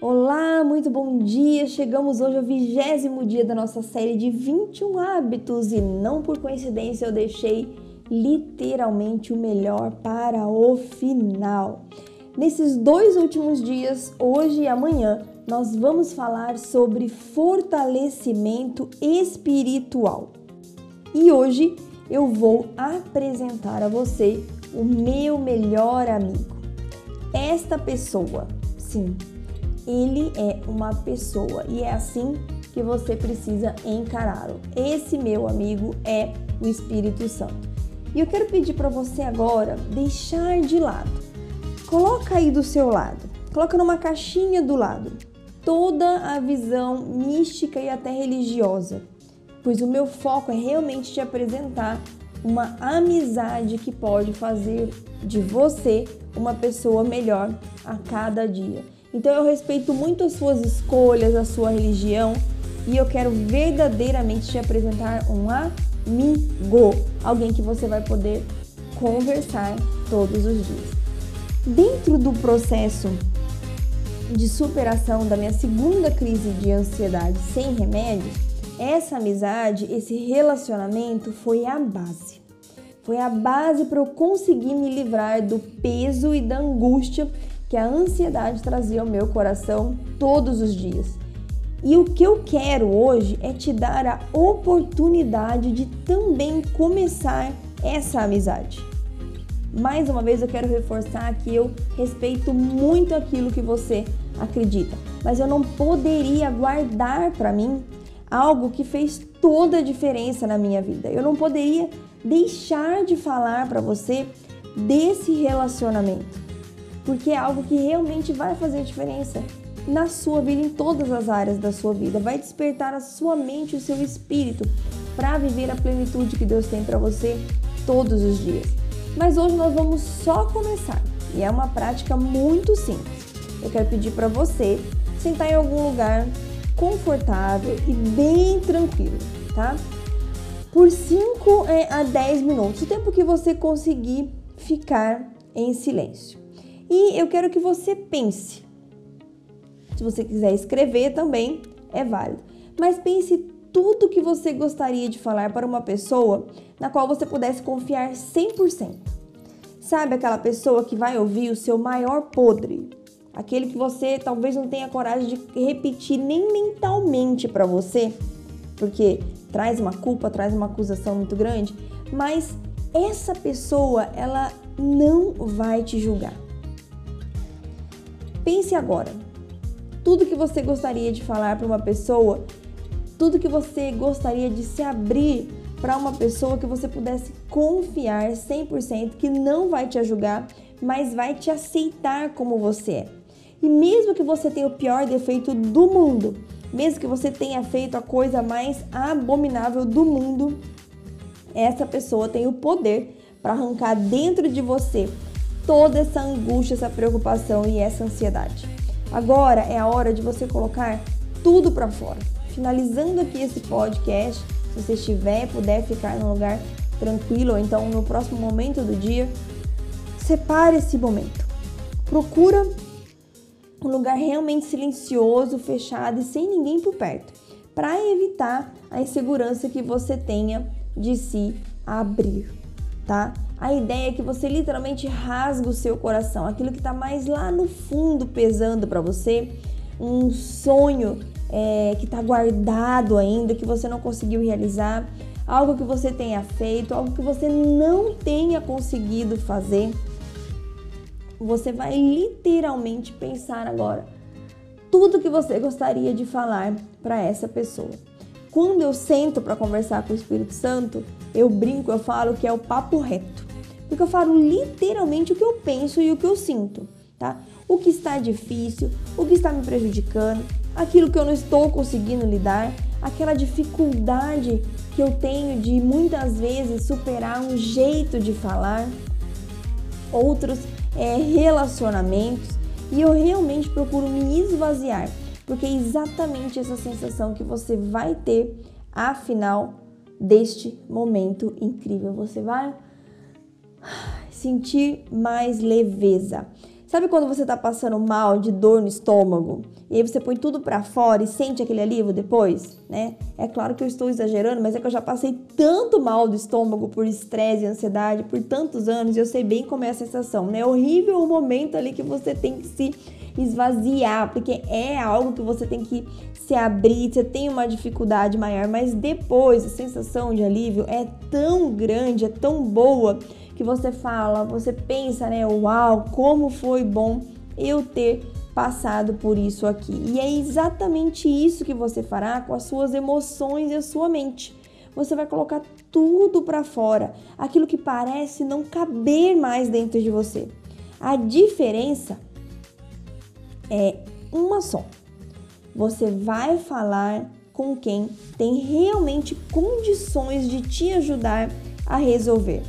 Olá, muito bom dia! Chegamos hoje ao vigésimo dia da nossa série de 21 hábitos e não por coincidência eu deixei literalmente o melhor para o final. Nesses dois últimos dias, hoje e amanhã, nós vamos falar sobre fortalecimento espiritual. E hoje eu vou apresentar a você o meu melhor amigo. Esta pessoa, sim, ele é uma pessoa e é assim que você precisa encará-lo. Esse meu amigo é o Espírito Santo. E eu quero pedir para você agora deixar de lado. Coloca aí do seu lado. Coloca numa caixinha do lado toda a visão mística e até religiosa, pois o meu foco é realmente te apresentar uma amizade que pode fazer de você uma pessoa melhor a cada dia. Então eu respeito muito as suas escolhas, a sua religião e eu quero verdadeiramente te apresentar um amigo, alguém que você vai poder conversar todos os dias. Dentro do processo de superação da minha segunda crise de ansiedade sem remédios, essa amizade, esse relacionamento foi a base. Foi a base para eu conseguir me livrar do peso e da angústia que a ansiedade trazia ao meu coração todos os dias. E o que eu quero hoje é te dar a oportunidade de também começar essa amizade. Mais uma vez eu quero reforçar que eu respeito muito aquilo que você acredita, mas eu não poderia guardar para mim algo que fez toda a diferença na minha vida. Eu não poderia deixar de falar para você desse relacionamento porque é algo que realmente vai fazer diferença na sua vida, em todas as áreas da sua vida. Vai despertar a sua mente o seu espírito para viver a plenitude que Deus tem para você todos os dias. Mas hoje nós vamos só começar e é uma prática muito simples. Eu quero pedir para você sentar em algum lugar confortável e bem tranquilo, tá? Por 5 é, a 10 minutos, o tempo que você conseguir ficar em silêncio. E eu quero que você pense. Se você quiser escrever também é válido. Mas pense tudo que você gostaria de falar para uma pessoa na qual você pudesse confiar 100%. Sabe aquela pessoa que vai ouvir o seu maior podre? Aquele que você talvez não tenha coragem de repetir nem mentalmente para você, porque traz uma culpa, traz uma acusação muito grande, mas essa pessoa, ela não vai te julgar. Pense agora. Tudo que você gostaria de falar para uma pessoa, tudo que você gostaria de se abrir para uma pessoa que você pudesse confiar 100%, que não vai te julgar, mas vai te aceitar como você é. E mesmo que você tenha o pior defeito do mundo, mesmo que você tenha feito a coisa mais abominável do mundo, essa pessoa tem o poder para arrancar dentro de você toda essa angústia, essa preocupação e essa ansiedade. Agora é a hora de você colocar tudo para fora. Finalizando aqui esse podcast, se você estiver, puder ficar num lugar tranquilo ou então no próximo momento do dia, separe esse momento. Procura um lugar realmente silencioso, fechado e sem ninguém por perto, para evitar a insegurança que você tenha de se abrir, tá? A ideia é que você literalmente rasga o seu coração, aquilo que está mais lá no fundo pesando para você, um sonho é, que está guardado ainda, que você não conseguiu realizar, algo que você tenha feito, algo que você não tenha conseguido fazer. Você vai literalmente pensar agora tudo que você gostaria de falar para essa pessoa. Quando eu sento para conversar com o Espírito Santo, eu brinco, eu falo que é o papo reto porque eu falo literalmente o que eu penso e o que eu sinto, tá? O que está difícil, o que está me prejudicando, aquilo que eu não estou conseguindo lidar, aquela dificuldade que eu tenho de muitas vezes superar um jeito de falar, outros é, relacionamentos, e eu realmente procuro me esvaziar, porque é exatamente essa sensação que você vai ter afinal deste momento incrível. Você vai sentir mais leveza. Sabe quando você tá passando mal, de dor no estômago, e aí você põe tudo para fora e sente aquele alívio depois, né? É claro que eu estou exagerando, mas é que eu já passei tanto mal do estômago por estresse e ansiedade por tantos anos, e eu sei bem como é a sensação, né? É horrível o momento ali que você tem que se esvaziar, porque é algo que você tem que se abrir, você tem uma dificuldade maior, mas depois a sensação de alívio é tão grande, é tão boa que você fala, você pensa, né? Uau, como foi bom eu ter passado por isso aqui. E é exatamente isso que você fará com as suas emoções e a sua mente. Você vai colocar tudo para fora, aquilo que parece não caber mais dentro de você. A diferença é uma só. Você vai falar com quem tem realmente condições de te ajudar a resolver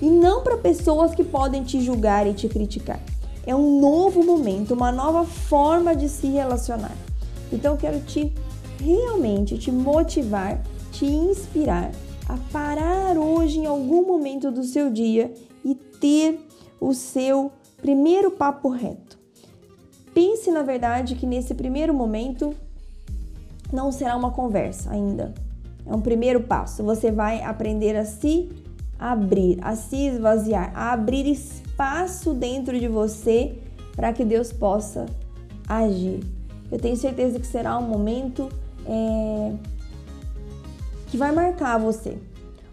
e não para pessoas que podem te julgar e te criticar. É um novo momento, uma nova forma de se relacionar. Então eu quero te realmente te motivar, te inspirar a parar hoje em algum momento do seu dia e ter o seu primeiro papo reto. Pense na verdade que nesse primeiro momento não será uma conversa ainda. É um primeiro passo. Você vai aprender a se abrir, a se esvaziar, a abrir espaço dentro de você para que Deus possa agir. Eu tenho certeza que será um momento é, que vai marcar você.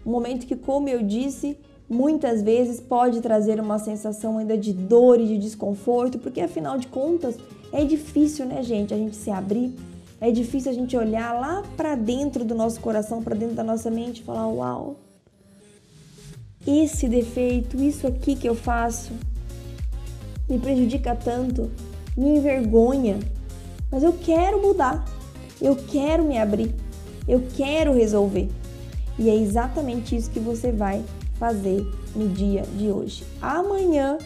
Um momento que, como eu disse, muitas vezes pode trazer uma sensação ainda de dor e de desconforto, porque afinal de contas é difícil, né, gente, a gente se abrir. É difícil a gente olhar lá para dentro do nosso coração, para dentro da nossa mente e falar: Uau, esse defeito, isso aqui que eu faço, me prejudica tanto, me envergonha, mas eu quero mudar, eu quero me abrir, eu quero resolver. E é exatamente isso que você vai fazer no dia de hoje. Amanhã,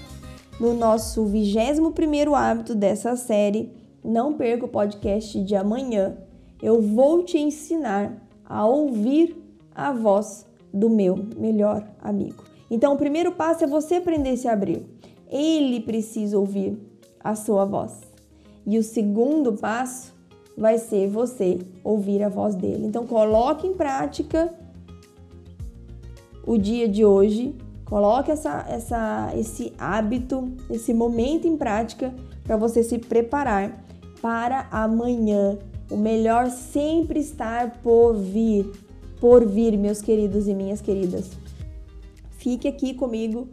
no nosso 21 hábito dessa série, não perca o podcast de amanhã. Eu vou te ensinar a ouvir a voz do meu melhor amigo. Então, o primeiro passo é você aprender a se abrir. Ele precisa ouvir a sua voz. E o segundo passo vai ser você ouvir a voz dele. Então, coloque em prática o dia de hoje, coloque essa, essa, esse hábito, esse momento em prática para você se preparar para amanhã. O melhor sempre estar por vir por vir, meus queridos e minhas queridas. Fique aqui comigo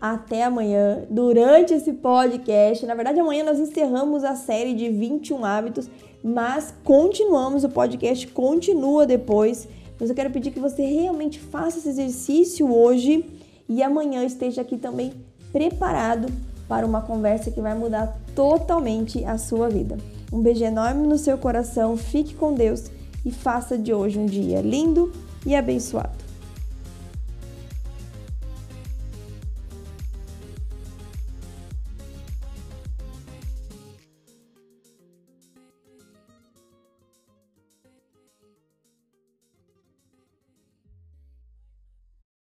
até amanhã, durante esse podcast. Na verdade, amanhã nós encerramos a série de 21 hábitos, mas continuamos, o podcast continua depois. Mas eu quero pedir que você realmente faça esse exercício hoje e amanhã esteja aqui também preparado para uma conversa que vai mudar totalmente a sua vida. Um beijo enorme no seu coração, fique com Deus e faça de hoje um dia lindo e abençoado.